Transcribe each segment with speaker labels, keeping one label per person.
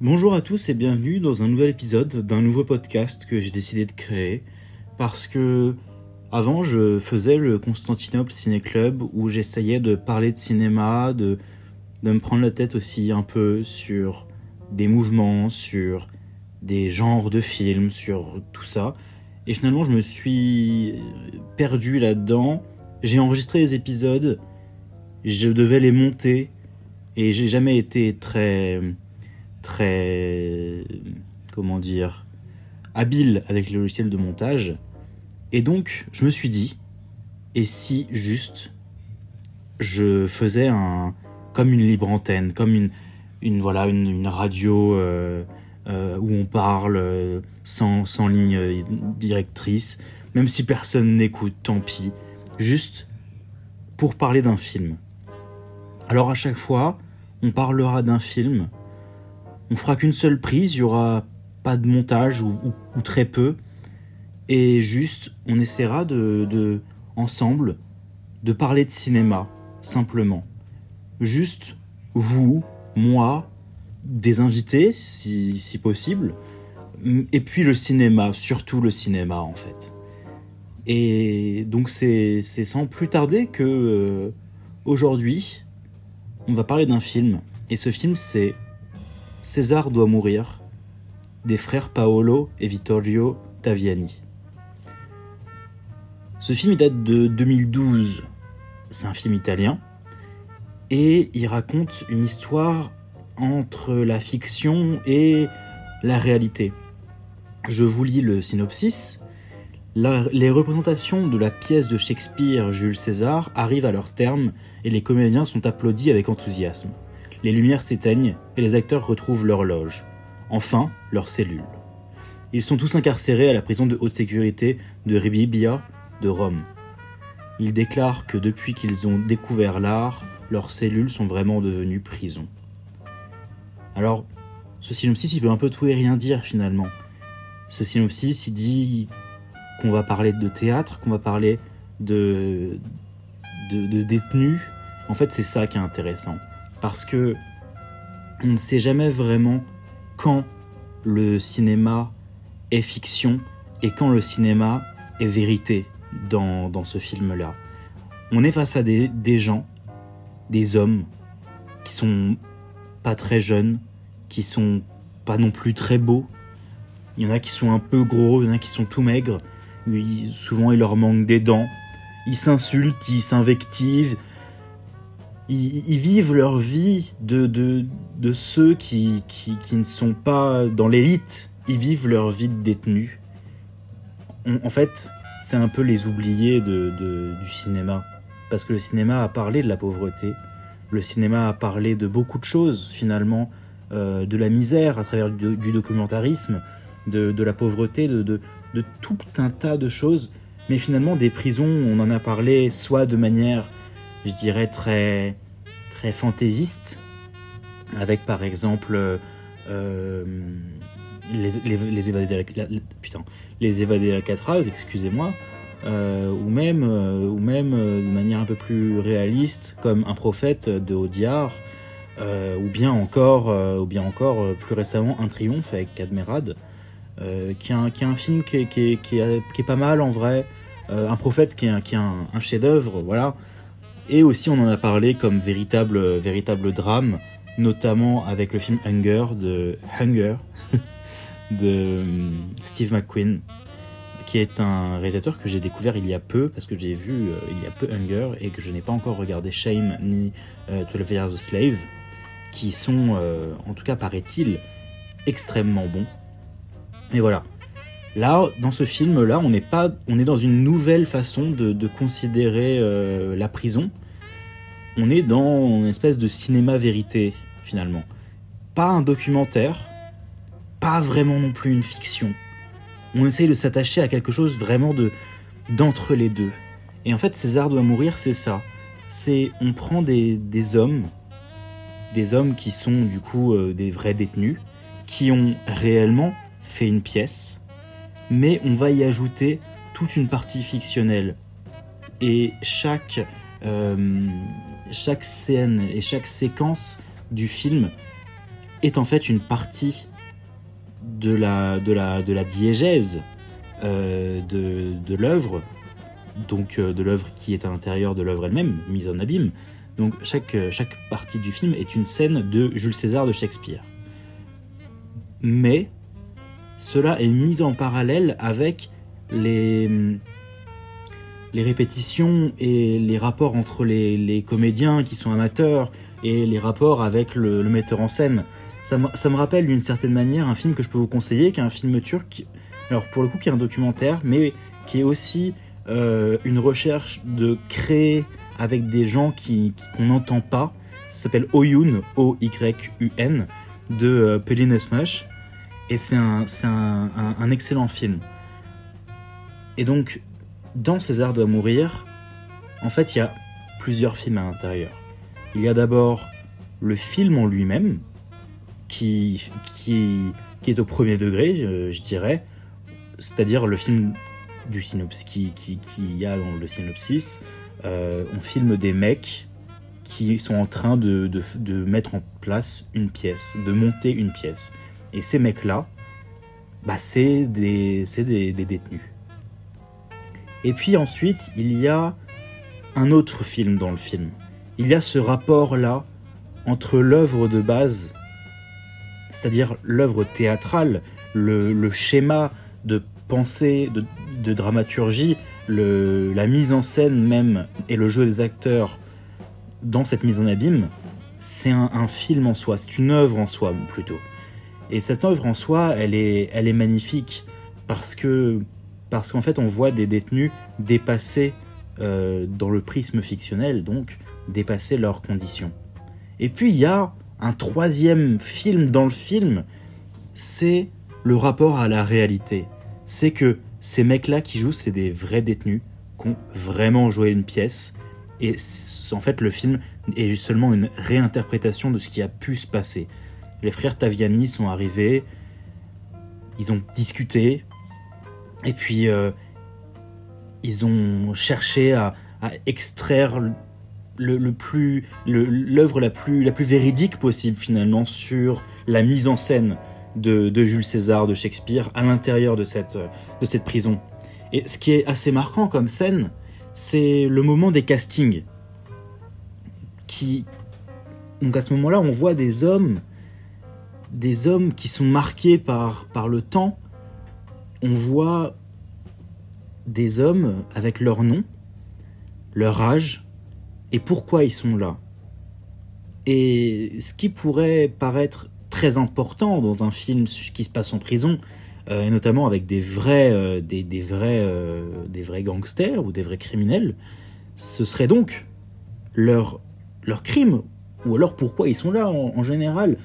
Speaker 1: Bonjour à tous et bienvenue dans un nouvel épisode d'un nouveau podcast que j'ai décidé de créer parce que avant je faisais le Constantinople Ciné Club où j'essayais de parler de cinéma, de, de me prendre la tête aussi un peu sur des mouvements, sur des genres de films, sur tout ça. Et finalement je me suis perdu là-dedans. J'ai enregistré des épisodes, je devais les monter et j'ai jamais été très très comment dire habile avec les logiciels de montage. Et donc je me suis dit et si juste je faisais un comme une libre antenne comme une une voilà une, une radio euh, euh, où on parle euh, sans, sans ligne directrice. Même si personne n'écoute tant pis. Juste pour parler d'un film. Alors à chaque fois on parlera d'un film on fera qu'une seule prise, il y aura pas de montage ou, très peu, et juste on essaiera de, ensemble de parler de cinéma simplement. Juste vous, moi, des invités si, si possible, et puis le cinéma, surtout le cinéma en fait. Et donc c'est sans plus tarder que euh, aujourd'hui on va parler d'un film, et ce film c'est César doit mourir, des frères Paolo et Vittorio Taviani. Ce film date de 2012, c'est un film italien, et il raconte une histoire entre la fiction et la réalité. Je vous lis le synopsis. Les représentations de la pièce de Shakespeare Jules César arrivent à leur terme et les comédiens sont applaudis avec enthousiasme les lumières s'éteignent et les acteurs retrouvent leur loge. Enfin, leur cellule. Ils sont tous incarcérés à la prison de haute sécurité de Ribibia de Rome. Ils déclarent que depuis qu'ils ont découvert l'art, leurs cellules sont vraiment devenues prison. Alors, ce synopsis, il veut un peu tout et rien dire finalement. Ce synopsis, il dit qu'on va parler de théâtre, qu'on va parler de détenus. En fait, c'est ça qui est intéressant parce que on ne sait jamais vraiment quand le cinéma est fiction et quand le cinéma est vérité dans, dans ce film-là. On est face à des, des, gens, des hommes qui sont pas très jeunes, qui sont pas non plus très beaux. Il y en a qui sont un peu gros, il y en a qui sont tout maigres. souvent, il leur manque des dents. Ils s'insultent, ils s'invectivent, ils, vivent leur vie de, de, de ceux qui, qui, qui, ne sont pas dans l'élite. Ils vivent leur vie de détenus. En fait, c'est un peu les oubliés du cinéma. Parce que le cinéma a parlé de la pauvreté. Le cinéma a parlé de beaucoup de choses, finalement. Euh, de la misère à travers du, documentarisme, de, de la pauvreté, de, de tout un tas de choses. Mais finalement, des prisons, on en a parlé soit de manière je dirais, très, très fantaisiste, avec par exemple euh, les, les, les, évadés de la, putain, les évadés d'Alcatraz, excusez-moi, euh, ou même, euh, ou même euh, de manière un peu plus réaliste, comme Un prophète de Audiard, euh, ou bien encore, euh, ou bien encore plus récemment Un triomphe avec Cadmerade, qui, est un, qui est un film qui est, qui est, qui est, pas mal en vrai, un prophète qui est, qui est un, un chef-d'œuvre, voilà. Et aussi, on en a parlé comme véritable, véritable drame, notamment avec le film Hunger de Hunger de Steve McQueen, qui est un réalisateur que j'ai découvert il y a peu, parce que j'ai vu euh, il y a peu Hunger et que je n'ai pas encore regardé Shame ni euh, 12 Years a Slave, qui sont, euh, en tout cas paraît-il, extrêmement bons. Et voilà. Là, dans ce film-là, on, pas, on est dans une nouvelle façon de, considérer euh, la prison. On est dans une espèce de cinéma-vérité, finalement. Pas un documentaire, pas vraiment non plus une fiction. On essaye de s'attacher à quelque chose vraiment de d'entre les deux. Et en fait, César doit mourir, c'est ça. C'est on prend des, hommes, des hommes qui sont du coup euh, des vrais détenus, qui ont réellement fait une pièce, mais on va y ajouter toute une partie fictionnelle. Et chaque, euh, chaque scène et chaque séquence du film est en fait une partie de la, de la, de la diégèse euh, de, de l'œuvre, donc euh, de l'œuvre qui est à l'intérieur de l'œuvre elle-même, mise en abîme. Donc chaque, chaque partie du film est une scène de Jules César de Shakespeare. Mais cela est mis en parallèle avec les, les répétitions et les rapports entre les, comédiens qui sont amateurs et les rapports avec le, metteur en scène. Ça me, ça me rappelle d'une certaine manière un film que je peux vous conseiller, qui est un film turc, alors pour le coup qui est un documentaire, mais qui est aussi euh, une recherche de créer avec des gens qui qu'on n'entend pas. Ça s'appelle Oyun, O-Y-U-N, de euh, Pelin Esmash. Et c'est un- un excellent film. Et donc, dans César doit mourir, en fait, il y a plusieurs films à l'intérieur. Il y a d'abord le film en lui-même, qui, qui, qui est au premier degré, je, dirais, c'est-à-dire le film du synopsis qui, qui, qui a dans le synopsis. Euh, on filme des mecs qui sont en train de, de, de mettre en place une pièce, de monter une pièce. Et ces mecs-là, bah, c'est des, des détenus. Et puis ensuite, il y a un autre film dans le film. Il y a ce rapport-là entre l'œuvre de base, c'est-à-dire l'œuvre théâtrale, le, schéma de pensée, de, dramaturgie, la mise en scène même et le jeu des acteurs dans cette mise en abîme, c'est un, un film en soi, c'est une œuvre en soi plutôt. Et cette œuvre en soi, elle est, elle est magnifique parce que parce qu'en fait on voit des détenus dépasser euh, dans le prisme fictionnel, donc dépasser leurs conditions. Et puis il y a un troisième film dans le film, c'est le rapport à la réalité. C'est que ces mecs-là qui jouent, c'est des vrais détenus qui ont vraiment joué une pièce. Et en fait, le film est seulement une réinterprétation de ce qui a pu se passer. Les frères Taviani sont arrivés, ils ont discuté, et puis euh, ils ont cherché à, extraire le, plus l'œuvre la plus la plus véridique possible finalement sur la mise en scène de, de Jules César de Shakespeare à l'intérieur de cette de cette prison. Et ce qui est assez marquant comme scène, c'est le moment des castings. Qui donc à ce moment-là, on voit des hommes des hommes qui sont marqués par par le temps. On voit des hommes avec leur nom, leur âge et pourquoi ils sont là. Et ce qui pourrait paraître très important dans un film qui se passe en prison, euh, et notamment avec des vrais, euh, des, vrais, euh, des vrais gangsters ou des vrais criminels, ce serait donc leur, leur crime, ou alors pourquoi ils sont là en général.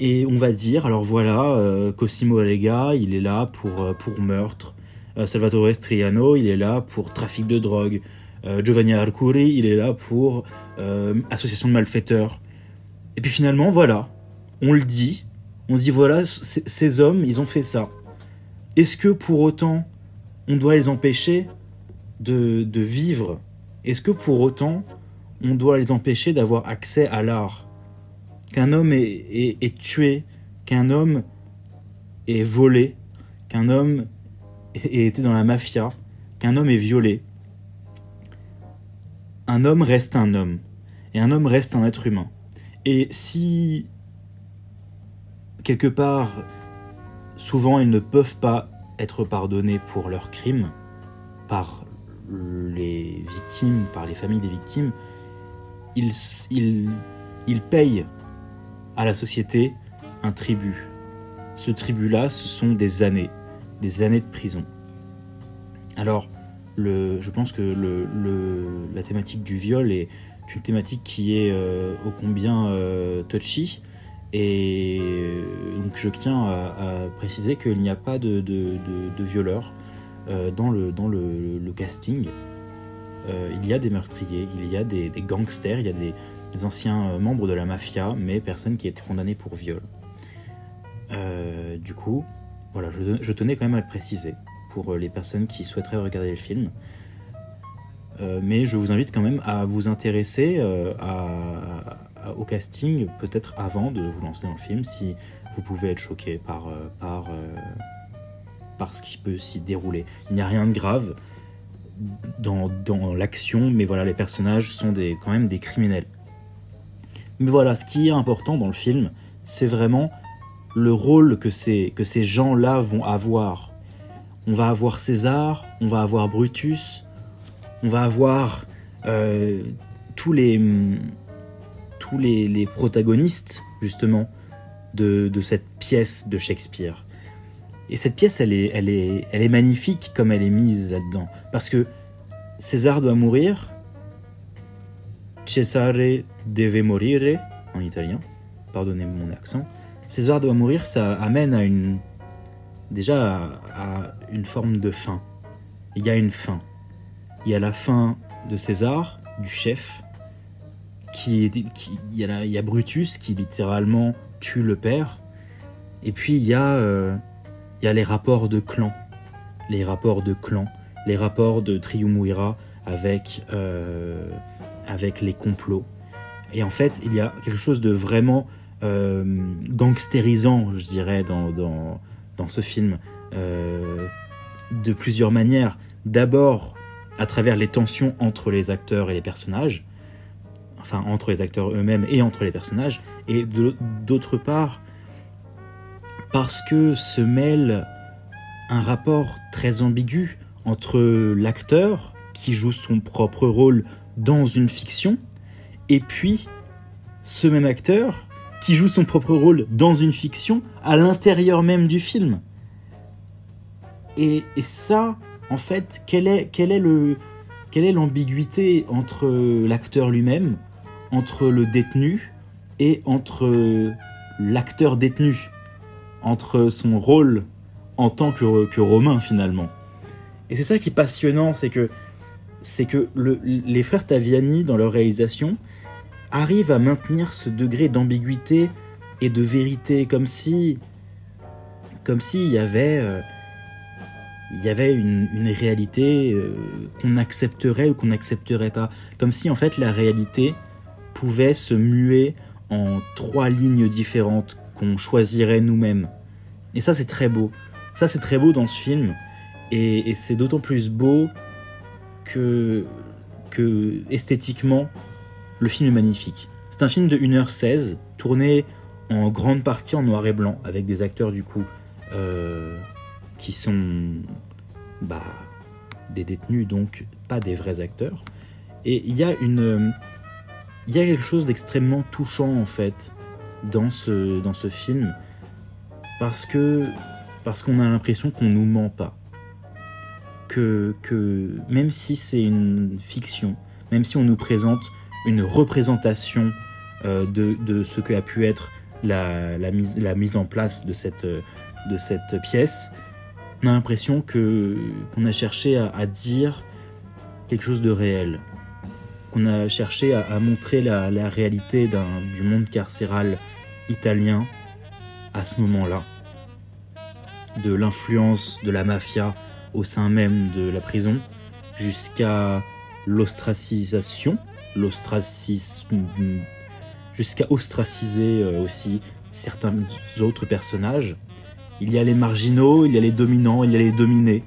Speaker 1: Et on va dire, alors voilà, euh, Cosimo Allega, il est là pour, euh, pour meurtre. Euh, Salvatore Striano, il est là pour trafic de drogue. Giovanni Arcuri, il est là pour association de malfaiteurs. Et puis finalement, voilà, on le dit, on dit voilà, ces hommes, ils ont fait ça. Est-ce que pour autant, on doit les empêcher de, de vivre? Est-ce que pour autant, on doit les empêcher d'avoir accès à l'art? Qu'un homme est, est- tué, qu'un homme est volé, qu'un homme ait été dans la mafia, qu'un homme est violé. Un homme reste un homme, et un homme reste un être humain. Et si, quelque part, souvent ils ne peuvent pas être pardonnés pour leurs crimes par les victimes, par les familles des victimes, ils, ils, ils payent à la société un tribut. Ce tribut-là, ce sont des années, des années de prison. Alors, je pense que la thématique du viol est une thématique qui est euh, ô combien euh, touchy. Et donc je tiens à, préciser qu'il n'y a pas de, de, violeurs euh, dans, le, casting. Euh, il y a des meurtriers, il y a des gangsters, il y a des, des anciens euh, membres de la mafia, mais personne qui a été condamné pour viol. Euh, du coup, voilà, je, tenais quand même à le préciser pour euh, les personnes qui souhaiteraient regarder le film. Mais je vous invite quand même à vous intéresser au casting, peut-être avant de vous lancer dans le film, si vous pouvez être choqué par, par, par ce qui peut s'y dérouler. Il n'y a rien de grave dans, l'action, mais voilà, les personnages sont quand même des criminels. Mais voilà, ce qui est important dans le film, c'est vraiment le rôle que ces, que ces gens-là vont avoir. On va avoir César, on va avoir Brutus, on va avoir euh, tous, les, tous les, les protagonistes, justement, de, de, cette pièce de Shakespeare. Et cette pièce, elle est, elle, est, elle est magnifique comme elle est mise là-dedans. Parce que César doit mourir, Cesare deve morire, en italien, pardonnez mon accent. César doit mourir, ça amène à une. déjà à, une forme de fin. Il y a une fin. Il y a la fin de César, du chef, qui, qui il, y a Brutus qui littéralement tue le père, et puis il y a, euh, il y a les rapports de clan, les rapports de clan, les rapports de Triumvira avec, euh, avec les complots. Et en fait, il y a quelque chose de vraiment euh, gangstérisant, je dirais, dans, dans, ce film, euh, de plusieurs manières. D'abord, à travers les tensions entre les acteurs et les personnages, enfin entre les acteurs eux-mêmes et entre les personnages, et d'autre part, parce que se mêle un rapport très ambigu entre l'acteur qui joue son propre rôle dans une fiction, et puis ce même acteur qui joue son propre rôle dans une fiction à l'intérieur même du film. Et, ça, en fait, quelle est, est le, quelle est l'ambiguïté entre l'acteur lui-même, entre le détenu et entre l'acteur détenu, entre son rôle en tant que, que Romain finalement. Et c'est ça qui est passionnant, c'est que, c'est que le, les frères Taviani, dans leur réalisation, arrivent à maintenir ce degré d'ambiguïté et de vérité, comme si, comme s'il y avait, euh, il y avait une, une réalité euh, qu'on accepterait ou qu'on n'accepterait pas, comme si en fait la réalité pouvait se muer en trois lignes différentes qu'on choisirait nous-mêmes. Et ça c'est très beau. Ça c'est très beau dans ce film. Et, c'est d'autant plus beau que, que esthétiquement, le film est magnifique. C'est un film de 1h16, tourné en grande partie en noir et blanc, avec des acteurs du coup euh, qui sont bah, des détenus, donc pas des vrais acteurs. Et il y a y a quelque chose d'extrêmement touchant en fait dans ce, film, parce que parce qu'on a l'impression qu'on nous ment pas que, même si c'est une fiction, même si on nous présente une représentation euh, de, ce que a pu être la, mise, en place de cette, pièce, on a l'impression qu'on a cherché à, dire quelque chose de réel, qu'on a cherché à, montrer la réalité du monde carcéral italien à ce moment-là, de l'influence de la mafia au sein même de la prison, jusqu'à l'ostracisation, l'ostracisme, jusqu'à ostraciser euh, aussi certains autres personnages. Il y a les marginaux, il y a les dominants, il y a les dominés.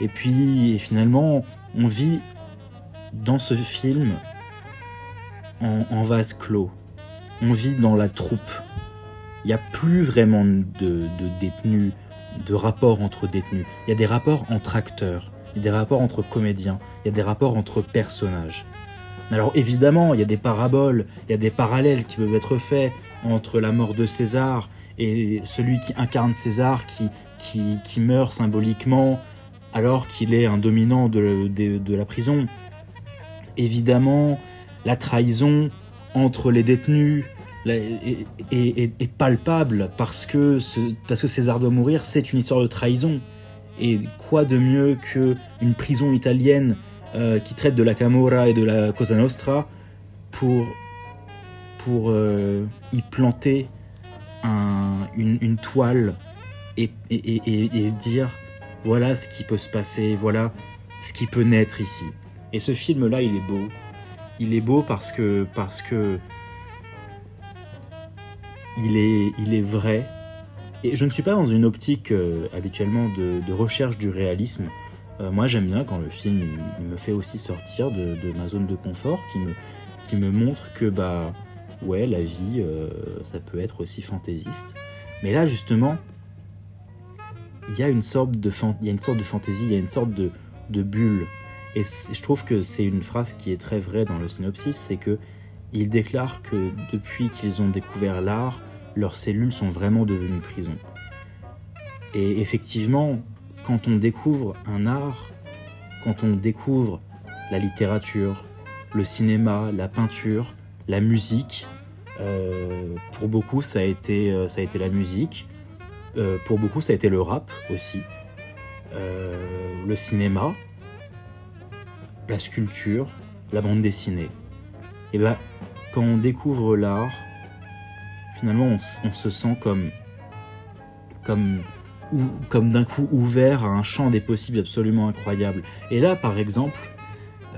Speaker 1: Et puis finalement, on vit dans ce film en, vase clos. On vit dans la troupe. Il n'y a plus vraiment de détenus de rapports entre détenus, il y a des rapports entre acteurs, il y a des rapports entre comédiens, il y a des rapports entre personnages. Alors évidemment, il y a des paraboles, il y a des parallèles qui peuvent être faits entre la mort de César et celui qui incarne César qui, qui, meurt symboliquement alors qu'il est un dominant de, de la prison. Évidemment, la trahison entre les détenus, est, palpable parce que, parce que César doit mourir, c'est une histoire de trahison. Et quoi de mieux qu'une prison italienne euh, qui traite de la Camorra et de la Cosa Nostra pour, pour euh, y planter une, toile et, et, dire voilà ce qui peut se passer, voilà ce qui peut naître ici. Et ce film-là, il est beau. Il est beau parce que, parce que il est, il est vrai. Et je ne suis pas dans une optique euh, habituellement de, recherche du réalisme. Euh, moi, j'aime bien quand le film il, me fait aussi sortir de, de, ma zone de confort, qui me, qui me montre que bah ouais, la vie, euh, ça peut être aussi fantaisiste. Mais là, justement, il y a une sorte de, il y a une sorte de fantaisie, il y a une sorte de, de bulle. Et je trouve que c'est une phrase qui est très vraie dans le synopsis, c'est que il déclare que depuis qu'ils ont découvert l'art, leurs cellules sont vraiment devenues prison. Et effectivement, quand on découvre un art, quand on découvre la littérature, le cinéma, la peinture, la musique, euh, pour beaucoup ça a été, euh, ça a été la musique, euh, pour beaucoup ça a été le rap aussi, le cinéma, la sculpture, la bande dessinée. Et ben quand on découvre l'art, finalement, on, se sent comme, comme, comme d'un coup ouvert à un champ des possibles absolument incroyable. Et là, par exemple,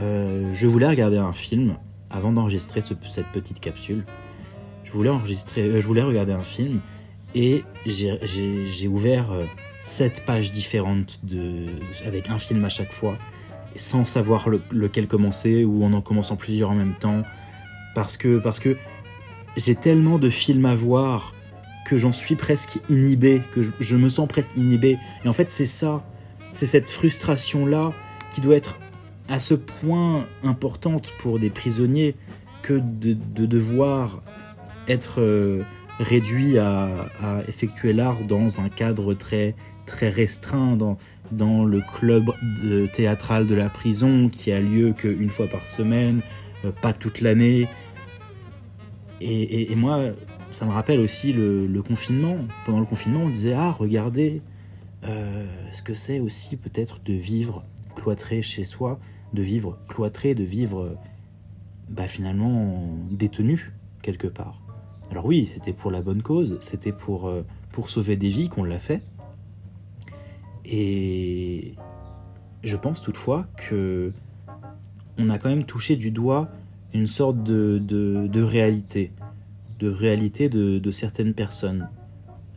Speaker 1: euh, je voulais regarder un film avant d'enregistrer ce, cette petite capsule. Je voulais enregistrer, euh, je voulais regarder un film et j'ai ouvert euh, sept pages différentes de, avec un film à chaque fois, sans savoir le, lequel commencer ou en en commençant plusieurs en même temps parce que, parce que j'ai tellement de films à voir que j'en suis presque inhibé, que je, me sens presque inhibé. Et en fait, c'est ça, c'est cette frustration-là qui doit être à ce point importante pour des prisonniers que de, de devoir être euh, réduit à, effectuer l'art dans un cadre très, très restreint, dans, dans le club théâtral de la prison qui a lieu qu'une fois par semaine, euh, pas toute l'année. Et, moi, ça me rappelle aussi le, le, confinement. Pendant le confinement, on disait Ah, regardez euh, ce que c'est aussi peut-être de vivre cloîtré chez soi, de vivre cloîtré, de vivre bah, finalement détenu quelque part. Alors oui, c'était pour la bonne cause, c'était pour, euh, pour sauver des vies qu'on l'a fait. Et je pense toutefois que on a quand même touché du doigt une sorte de, de, réalité, de réalité de, de, certaines personnes,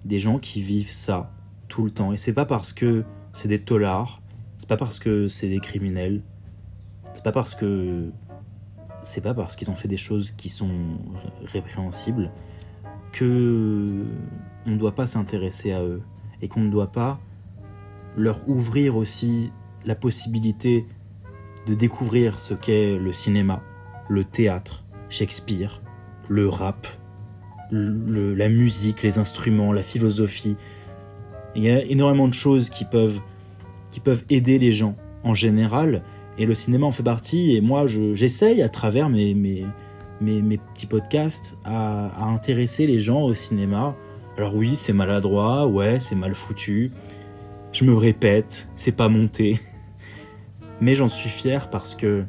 Speaker 1: des gens qui vivent ça tout le temps. Et c'est pas parce que c'est des tolards, c'est pas parce que c'est des criminels, c'est pas parce que c'est pas parce qu'ils ont fait des choses qui sont répréhensibles que on ne doit pas s'intéresser à eux et qu'on ne doit pas leur ouvrir aussi la possibilité de découvrir ce qu'est le cinéma, le théâtre, Shakespeare, le rap, la musique, les instruments, la philosophie. Il y a énormément de choses qui peuvent, qui peuvent aider les gens en général, et le cinéma en fait partie, et moi j'essaye à travers mes, mes, mes, mes, petits podcasts à, à intéresser les gens au cinéma. Alors oui, c'est maladroit, ouais, c'est mal foutu, je me répète, c'est pas monté. Mais j'en suis fier parce que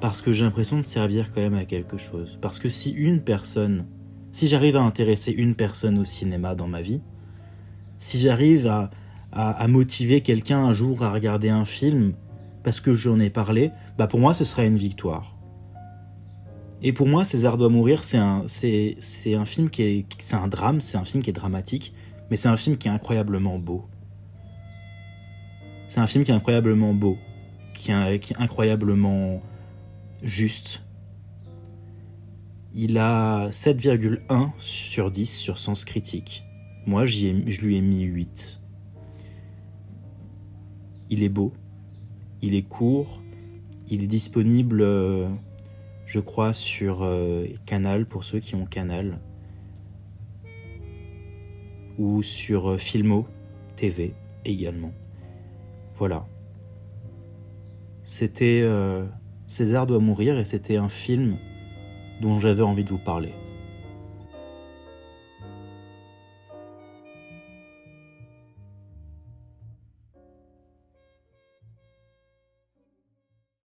Speaker 1: parce que j'ai l'impression de servir quand même à quelque chose. Parce que si une personne, si j'arrive à intéresser une personne au cinéma dans ma vie, si j'arrive à, à, motiver quelqu'un un jour à regarder un film parce que j'en ai parlé, bah pour moi ce serait une victoire. Et pour moi, César doit mourir, c'est un, c'est, c'est un film qui est, c'est un drame, c'est un film qui est dramatique, mais c'est un film qui est incroyablement beau. C'est un film qui est incroyablement beau, qui est incroyablement juste. Il a 7,1 sur 10 sur Sens Critique. Moi, j'y ai, je lui ai mis 8. Il est beau, il est court, il est disponible, euh, je crois, sur euh, Canal pour ceux qui ont Canal ou sur euh, Filmo TV également. Voilà. C'était César doit mourir et c'était un film dont j'avais envie de vous parler.